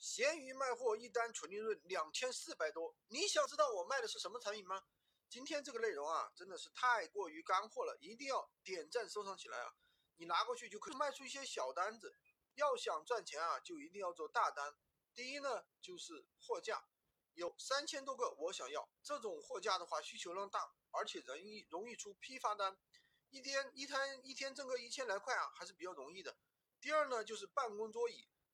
闲鱼卖货一单纯利润两千四百多你想知道我卖的是什么产品吗？今天这个内容啊真的是太过于干货了一定要点赞收藏起来啊你拿过去就可以卖出一些小单子要想赚钱啊就一定要做大单。第一呢就是货架有三千多个我想要这种货架的话需求量大而且容易容易出批发单。一天一摊一天挣个一千来块啊还是比较容易的。第二呢就是办公桌椅